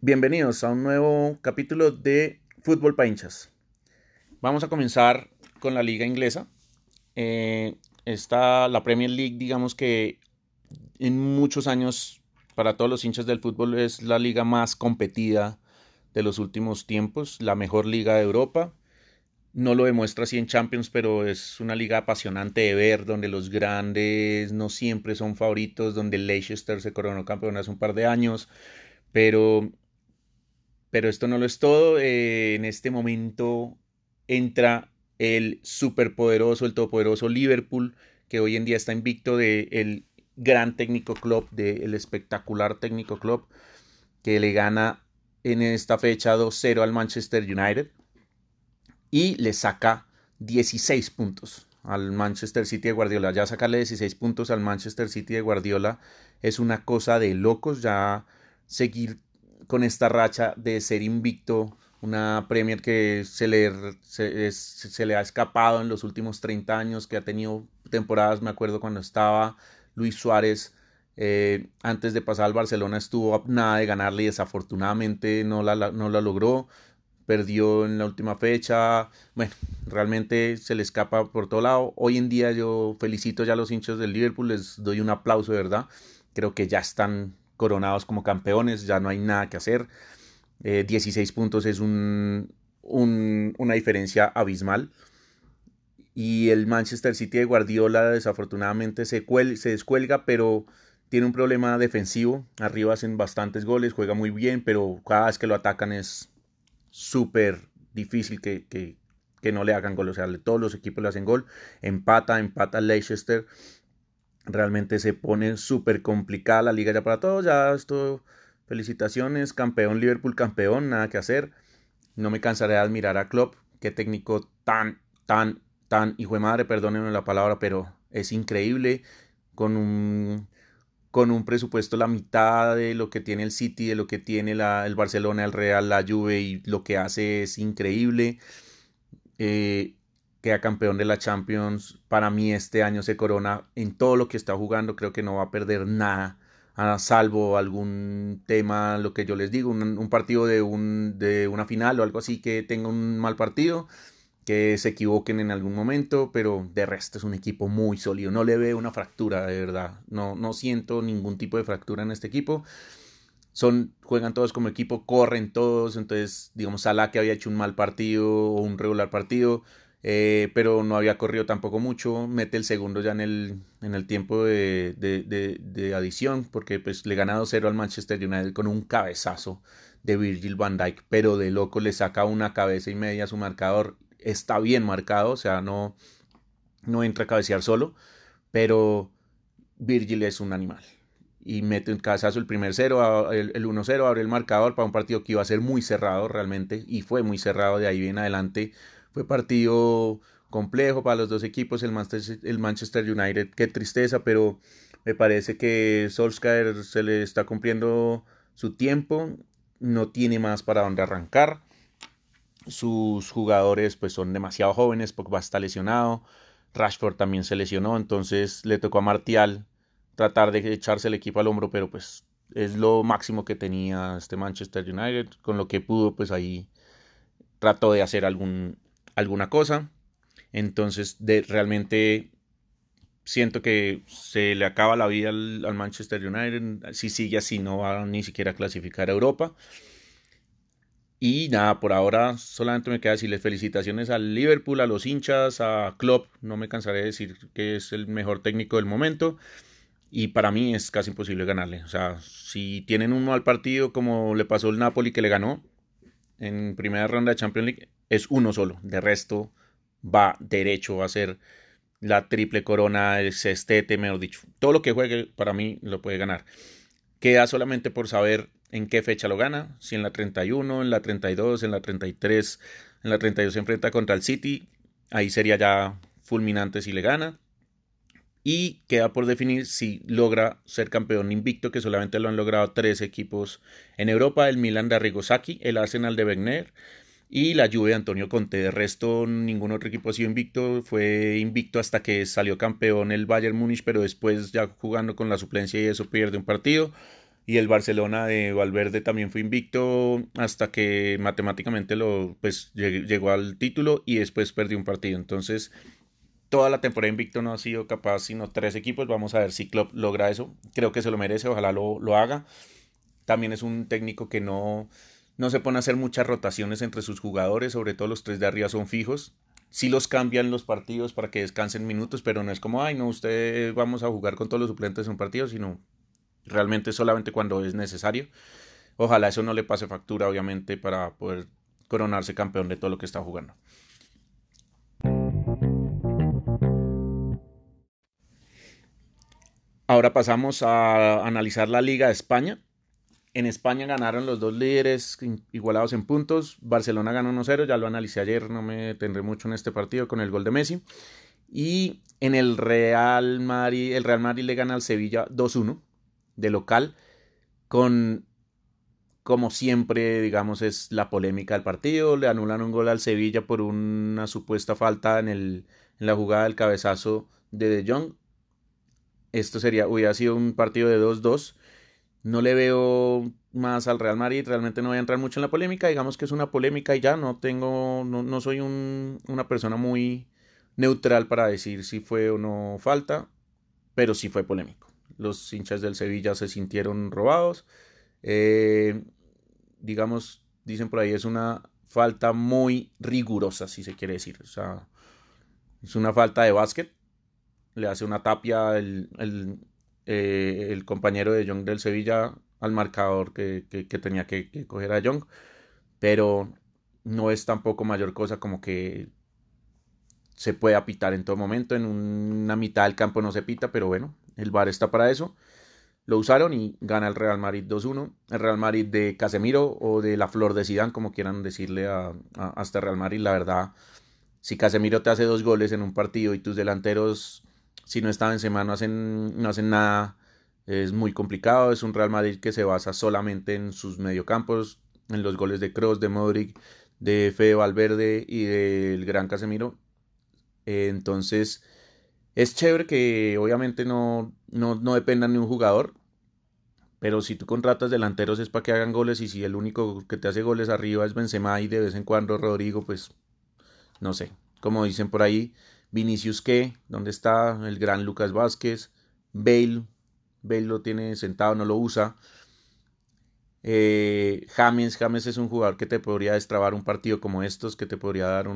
Bienvenidos a un nuevo capítulo de Fútbol para hinchas. Vamos a comenzar con la liga inglesa. Eh, está la Premier League, digamos que en muchos años para todos los hinchas del fútbol es la liga más competida de los últimos tiempos, la mejor liga de Europa. No lo demuestra así en Champions, pero es una liga apasionante de ver, donde los grandes no siempre son favoritos, donde Leicester se coronó campeón hace un par de años, pero pero esto no lo es todo. Eh, en este momento entra el superpoderoso, el todopoderoso Liverpool, que hoy en día está invicto del gran técnico club, del espectacular técnico club, que le gana en esta fecha 2-0 al Manchester United y le saca 16 puntos al Manchester City de Guardiola. Ya sacarle 16 puntos al Manchester City de Guardiola es una cosa de locos. Ya seguir con esta racha de ser invicto, una Premier que se le, se, le ha escapado en los últimos 30 años, que ha tenido temporadas, me acuerdo cuando estaba Luis Suárez, eh, antes de pasar al Barcelona estuvo a nada de ganarle y desafortunadamente no la, no la logró, perdió en la última fecha, bueno, realmente se le escapa por todo lado. Hoy en día yo felicito ya a los hinchas del Liverpool, les doy un aplauso de verdad, creo que ya están coronados como campeones, ya no hay nada que hacer. 16 eh, puntos es un, una diferencia abismal. Y el Manchester City de Guardiola desafortunadamente se, descuelga, pero tiene un problema defensivo. Arriba hacen bastantes goles, juega muy bien, pero cada vez que lo atacan es súper difícil que, que, que, no le hagan gol. O sea, todos los equipos le hacen gol. Empata, empata Leicester realmente se pone súper complicada la liga ya para todos. Ya esto, felicitaciones, campeón Liverpool, campeón, nada que hacer. No me cansaré de admirar a Klopp, qué técnico tan, tan, tan, hijo de madre, perdónenme la palabra, pero es increíble con un con un presupuesto la mitad de lo que tiene el City, de lo que tiene la, el Barcelona, el Real, la Juve y lo que hace es increíble. Eh, queda campeón de la Champions. Para mí este año se corona en todo lo que está jugando. Creo que no va a perder nada, a salvo algún tema, lo que yo les digo, un, partido de, un, de una final o algo así que tenga un mal partido, que se equivoquen en algún momento, pero de resto es un equipo muy sólido. No le veo una fractura, de verdad. No, no siento ningún tipo de fractura en este equipo. Son, juegan todos como equipo, corren todos, entonces digamos Salah que había hecho un mal partido o un regular partido, eh, pero no había corrido tampoco mucho. Mete el segundo ya en el, en el tiempo de, de, adición, porque pues le gana 2-0 al Manchester United con un cabezazo de Virgil van Dijk, pero de loco le saca una cabeza y media a su marcador. Está bien marcado, o sea, no, no entra a cabecear solo, pero Virgil es un animal. Y mete un cabezazo el primer 0, el, el 1-0, abre el marcador para un partido que iba a ser muy cerrado realmente, y fue muy cerrado de ahí en adelante fue partido complejo para los dos equipos, el Manchester, el Manchester United, qué tristeza, pero me parece que Solskjaer se le está cumpliendo su tiempo, no tiene más para dónde arrancar. Sus jugadores pues son demasiado jóvenes, Pogba está lesionado, Rashford también se lesionó, entonces le tocó a Martial tratar de echarse el equipo al hombro, pero pues es lo máximo que tenía este Manchester United, con lo que pudo pues ahí trató de hacer algún alguna cosa. Entonces, de, realmente siento que se le acaba la vida al, Manchester United. Si sigue así, no va ni siquiera a clasificar a Europa. Y nada, por ahora solamente me queda decirles felicitaciones al Liverpool, a los hinchas, a Klopp. No me cansaré de decir que es el mejor técnico del momento. Y para mí es casi imposible ganarle. O sea, si tienen un mal partido como le pasó el Napoli que le ganó en primera ronda de Champions League, es uno solo. De resto, va derecho a ser la triple corona, el sextete, mejor dicho. Todo lo que juegue para mí lo puede ganar. Queda solamente por saber en qué fecha lo gana. Si en la 31, en la 32, en la 33. En la 32 se enfrenta contra el City. Ahí sería ya fulminante si le gana. Y queda por definir si logra ser campeón invicto, que solamente lo han logrado tres equipos en Europa: el Milan de Arrigo el Arsenal de Wegner y la Juve de Antonio Conte. De resto, ningún otro equipo ha sido invicto. Fue invicto hasta que salió campeón el Bayern Múnich, pero después ya jugando con la suplencia y eso pierde un partido. y el Barcelona de Valverde también fue invicto hasta que matemáticamente lo pues llegó al título y después perdió un partido. Entonces, toda la temporada invicto no ha sido capaz sino tres equipos. Vamos a ver si Klopp logra eso. Creo que se lo merece, ojalá lo, lo haga. También es un técnico que no, no se pone a hacer muchas rotaciones entre sus jugadores, sobre todo los tres de arriba son fijos. Sí los cambian los partidos para que descansen minutos, pero no es como, ay, no, usted vamos a jugar con todos los suplentes en un partido, sino realmente solamente cuando es necesario. Ojalá eso no le pase factura, obviamente, para poder coronarse campeón de todo lo que está jugando. Ahora pasamos a analizar la Liga de España. En España ganaron los dos líderes igualados en puntos. Barcelona ganó 1-0, ya lo analicé ayer, no me tendré mucho en este partido con el gol de Messi. Y en el Real Madrid, el Real Madrid le gana al Sevilla 2-1 de local, con, como siempre, digamos, es la polémica del partido. Le anulan un gol al Sevilla por una supuesta falta en, el, en la jugada del cabezazo de De Jong. Esto sería, hubiera sido un partido de 2-2. No le veo más al Real Madrid, realmente no voy a entrar mucho en la polémica, digamos que es una polémica y ya no tengo, no, no soy un, una persona muy neutral para decir si fue o no falta, pero sí fue polémico los hinchas del Sevilla se sintieron robados. Eh, digamos, dicen por ahí, es una falta muy rigurosa, si se quiere decir. O sea, es una falta de básquet. Le hace una tapia el, el, eh, compañero de Young del Sevilla al marcador que, tenía que, que, coger a Young. Pero no es tampoco mayor cosa como que se puede pitar en todo momento. En una mitad del campo no se pita, pero bueno, el VAR está para eso. Lo usaron y gana el Real Madrid 2-1. El Real Madrid de Casemiro o de la Flor de Sidán, como quieran decirle a, este Real Madrid. La verdad, si Casemiro te hace dos goles en un partido y tus delanteros, si no están en semana, no hacen, no hacen nada, es muy complicado. Es un Real Madrid que se basa solamente en sus mediocampos, en los goles de Kroos, de Modric, de Fede Valverde y del gran Casemiro. entonces es chévere que obviamente no, no, no dependan de un jugador, pero si tú contratas delanteros es para que hagan goles y si el único que te hace goles arriba es Benzema y de vez en cuando Rodrigo, pues no sé, como dicen por ahí, Vinicius qué, ¿dónde está el gran Lucas Vázquez? Bale, Bale lo tiene sentado, no lo usa. Eh, James, James es un jugador que te podría destrabar un partido como estos, que te podría dar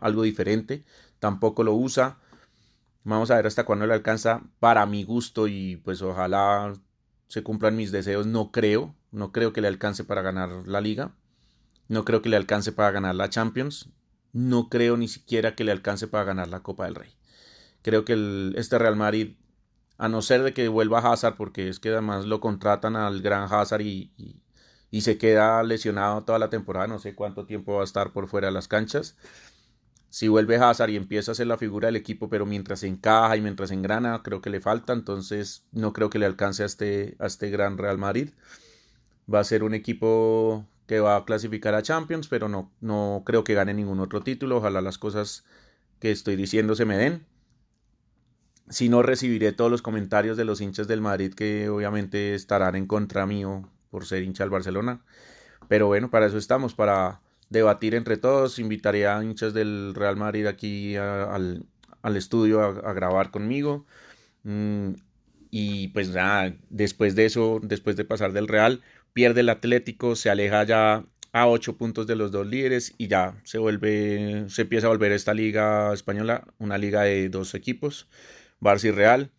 algo diferente, tampoco lo usa. Vamos a ver hasta cuándo le alcanza para mi gusto y pues ojalá se cumplan mis deseos. No creo, no creo que le alcance para ganar la liga. No creo que le alcance para ganar la Champions. No creo ni siquiera que le alcance para ganar la Copa del Rey. Creo que este Real Madrid, a no ser de que vuelva Hazard, porque es que además lo contratan al gran Hazard y, y se queda lesionado toda la temporada, no sé cuánto tiempo va a estar por fuera de las canchas si vuelve Hazard y empieza a ser la figura del equipo, pero mientras encaja y mientras engrana, creo que le falta, entonces no creo que le alcance a este, a este gran Real Madrid. Va a ser un equipo que va a clasificar a Champions, pero no, no creo que gane ningún otro título. Ojalá las cosas que estoy diciendo se me den. Si no, recibiré todos los comentarios de los hinchas del Madrid que obviamente estarán en contra mío por ser hincha del Barcelona. Pero bueno, para eso estamos, para debatir entre todos. Invitaría a hinchas del Real Madrid aquí al, estudio a, grabar conmigo. Mm, y pues nada, después de eso, después de pasar del Real, pierde el Atlético, se aleja ya a ocho puntos de los dos líderes y ya se vuelve, se empieza a volver esta liga española, una liga de dos equipos, Barça y Real.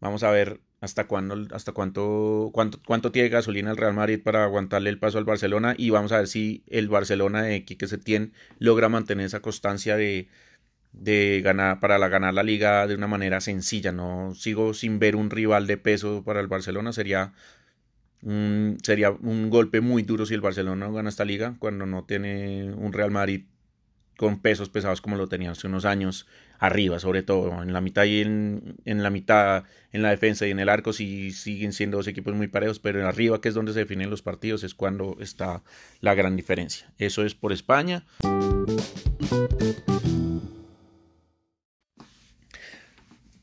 Vamos a ver hasta cuándo, hasta cuánto, cuánto, cuánto tiene gasolina el Real Madrid para aguantarle el paso al Barcelona y vamos a ver si el Barcelona de Quique Setién logra mantener esa constancia de, de ganar para la, ganar la liga de una manera sencilla. No sigo sin ver un rival de peso para el Barcelona. Sería sería un golpe muy duro si el Barcelona gana esta liga cuando no tiene un Real Madrid con pesos pesados como lo tenía hace unos años arriba, sobre todo en la mitad y en, la mitad, en la defensa y en el arco sí siguen siendo dos equipos muy parejos, pero en arriba, que es donde se definen los partidos, es cuando está la gran diferencia. Eso es por España.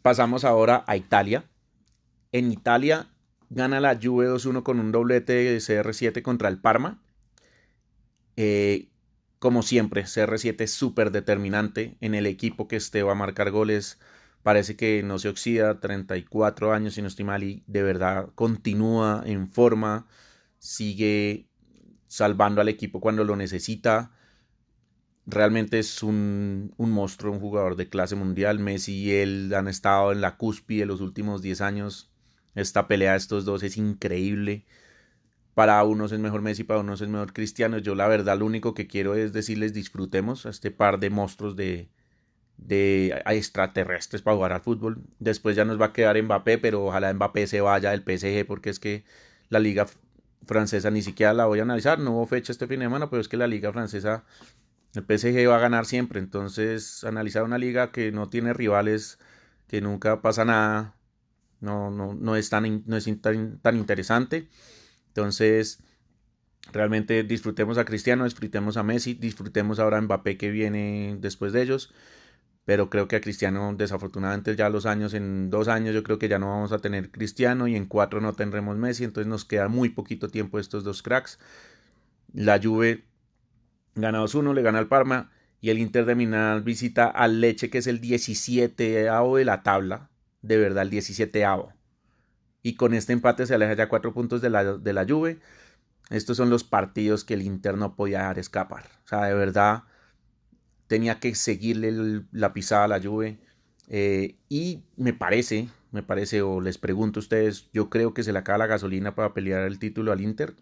Pasamos ahora a Italia. En Italia gana la Juve 2-1 con un doblete de CR7 contra el Parma. Eh, como siempre, CR7 es súper determinante en el equipo que esté va a marcar goles. Parece que no se oxida, 34 años si no estoy mal y de verdad continúa en forma, sigue salvando al equipo cuando lo necesita. Realmente es un, un monstruo, un jugador de clase mundial. Messi y él han estado en la cúspide los últimos 10 años. Esta pelea de estos dos es increíble. Para unos es mejor Messi, para unos es mejor Cristiano. Yo la verdad lo único que quiero es decirles disfrutemos a este par de monstruos de, de extraterrestres para jugar al fútbol. Después ya nos va a quedar Mbappé, pero ojalá Mbappé se vaya del PSG porque es que la liga francesa ni siquiera la voy a analizar. No hubo fecha este fin de semana, pero es que la liga francesa, el PSG va a ganar siempre. Entonces, analizar una liga que no tiene rivales, que nunca pasa nada, no, no, no es, tan, no es tan, tan interesante. Entonces, realmente disfrutemos a Cristiano, disfrutemos a Messi, disfrutemos ahora a Mbappé que viene después de ellos. Pero creo que a Cristiano, desafortunadamente, ya los años, en dos años, yo creo que ya no vamos a tener Cristiano y en cuatro no tendremos Messi. Entonces nos queda muy poquito tiempo estos dos cracks. La Juve gana 2-1, le gana al Parma. Y el Inter de Milán visita al Leche, que es el 17 de la tabla. De verdad, el 17 avo y con este empate se aleja ya cuatro puntos de la, de la Juve. Estos son los partidos que el Inter no podía dejar escapar. O sea, de verdad tenía que seguirle la pisada a la Juve. Eh, y me parece, me parece, o les pregunto a ustedes, yo creo que se le acaba la gasolina para pelear el título al Inter.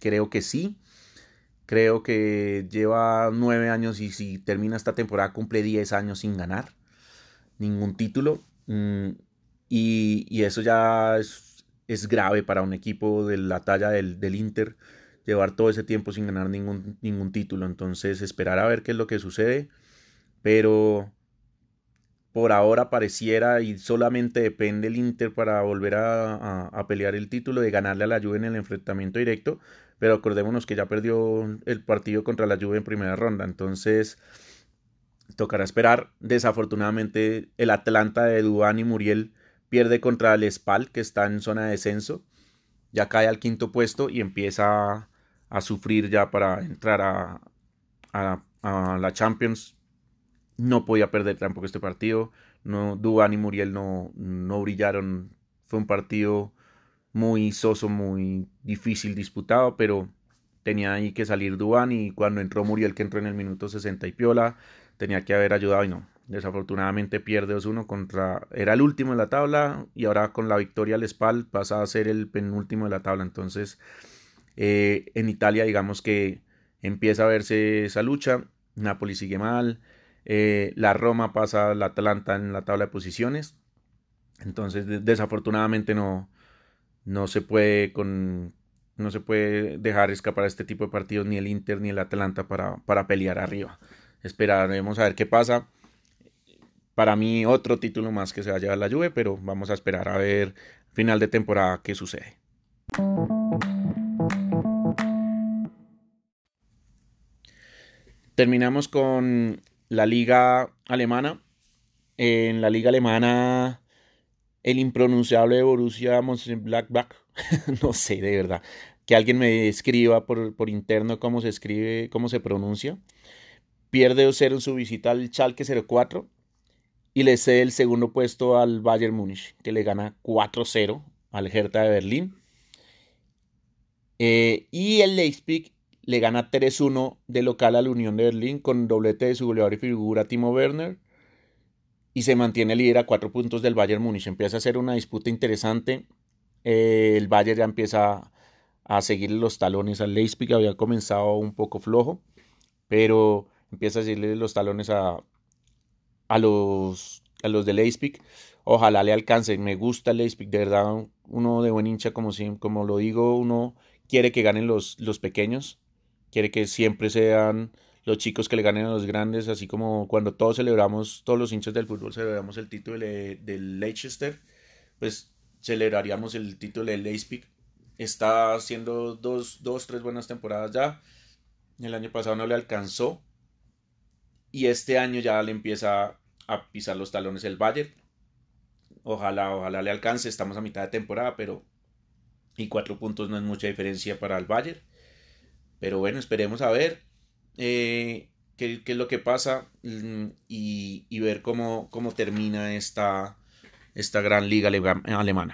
Creo que sí. Creo que lleva nueve años y si termina esta temporada cumple diez años sin ganar ningún título. Mm, y, eso ya es, grave para un equipo de la talla del, del, Inter, llevar todo ese tiempo sin ganar ningún, ningún título. Entonces, esperar a ver qué es lo que sucede. Pero por ahora pareciera y solamente depende el Inter para volver a, a, pelear el título de ganarle a la Juve en el enfrentamiento directo. Pero acordémonos que ya perdió el partido contra la Juve en primera ronda. Entonces, tocará esperar. Desafortunadamente, el Atlanta de Dubán y Muriel pierde contra el Spal, que está en zona de descenso, ya cae al quinto puesto y empieza a sufrir ya para entrar a, la Champions. No podía perder tampoco este partido. No, Dubán y Muriel no, no brillaron. Fue un partido muy soso, muy difícil disputado, pero tenía ahí que salir Dubán y cuando entró Muriel, que entró en el minuto 60 y piola, tenía que haber ayudado y no. Desafortunadamente pierde 2-1 contra. Era el último de la tabla y ahora con la victoria al Spal pasa a ser el penúltimo de la tabla. Entonces, eh, en Italia, digamos que empieza a verse esa lucha. Napoli sigue mal. Eh, la Roma pasa al Atalanta en la tabla de posiciones. Entonces, desafortunadamente no, no se puede con. No se puede dejar escapar este tipo de partidos ni el Inter ni el Atalanta para, para pelear arriba. Esperaremos a ver qué pasa para mí otro título más que se va a llevar la Juve, pero vamos a esperar a ver final de temporada qué sucede. Terminamos con la liga alemana. En la liga alemana, el impronunciable Borussia Mönchengladbach, no sé de verdad, que alguien me escriba por, por interno cómo se escribe, cómo se pronuncia. Pierde 2-0 en su visita al Schalke 04 y le cede el segundo puesto al Bayern Múnich, que le gana 4-0 al Hertha de Berlín. Eh, y el Leipzig le gana 3-1 de local a la Unión de Berlín con doblete de su goleador y figura Timo Werner. Y se mantiene líder a cuatro puntos del Bayern Múnich. Empieza a ser una disputa interesante. Eh, el Bayern ya empieza a seguir los talones al Leipzig. Había comenzado un poco flojo, pero empieza a seguirle los talones a, a los, a los de Leipzig. Ojalá le alcance. Me gusta el Leipzig, de verdad. Uno de buen hincha, como, como lo digo, uno quiere que ganen los, los pequeños. Quiere que siempre sean los chicos que le ganen a los grandes, así como cuando todos celebramos, todos los hinchas del fútbol celebramos el título del Leicester, pues celebraríamos el título del Leipzig. Está haciendo dos, dos, tres buenas temporadas ya. El año pasado no le alcanzó. Y este año ya le empieza a pisar los talones el Bayern. Ojalá, ojalá le alcance. Estamos a mitad de temporada, pero y cuatro puntos no es mucha diferencia para el Bayern. Pero bueno, esperemos a ver eh, qué, qué, es lo que pasa mm, y, y ver cómo, cómo termina esta, esta gran liga alemana.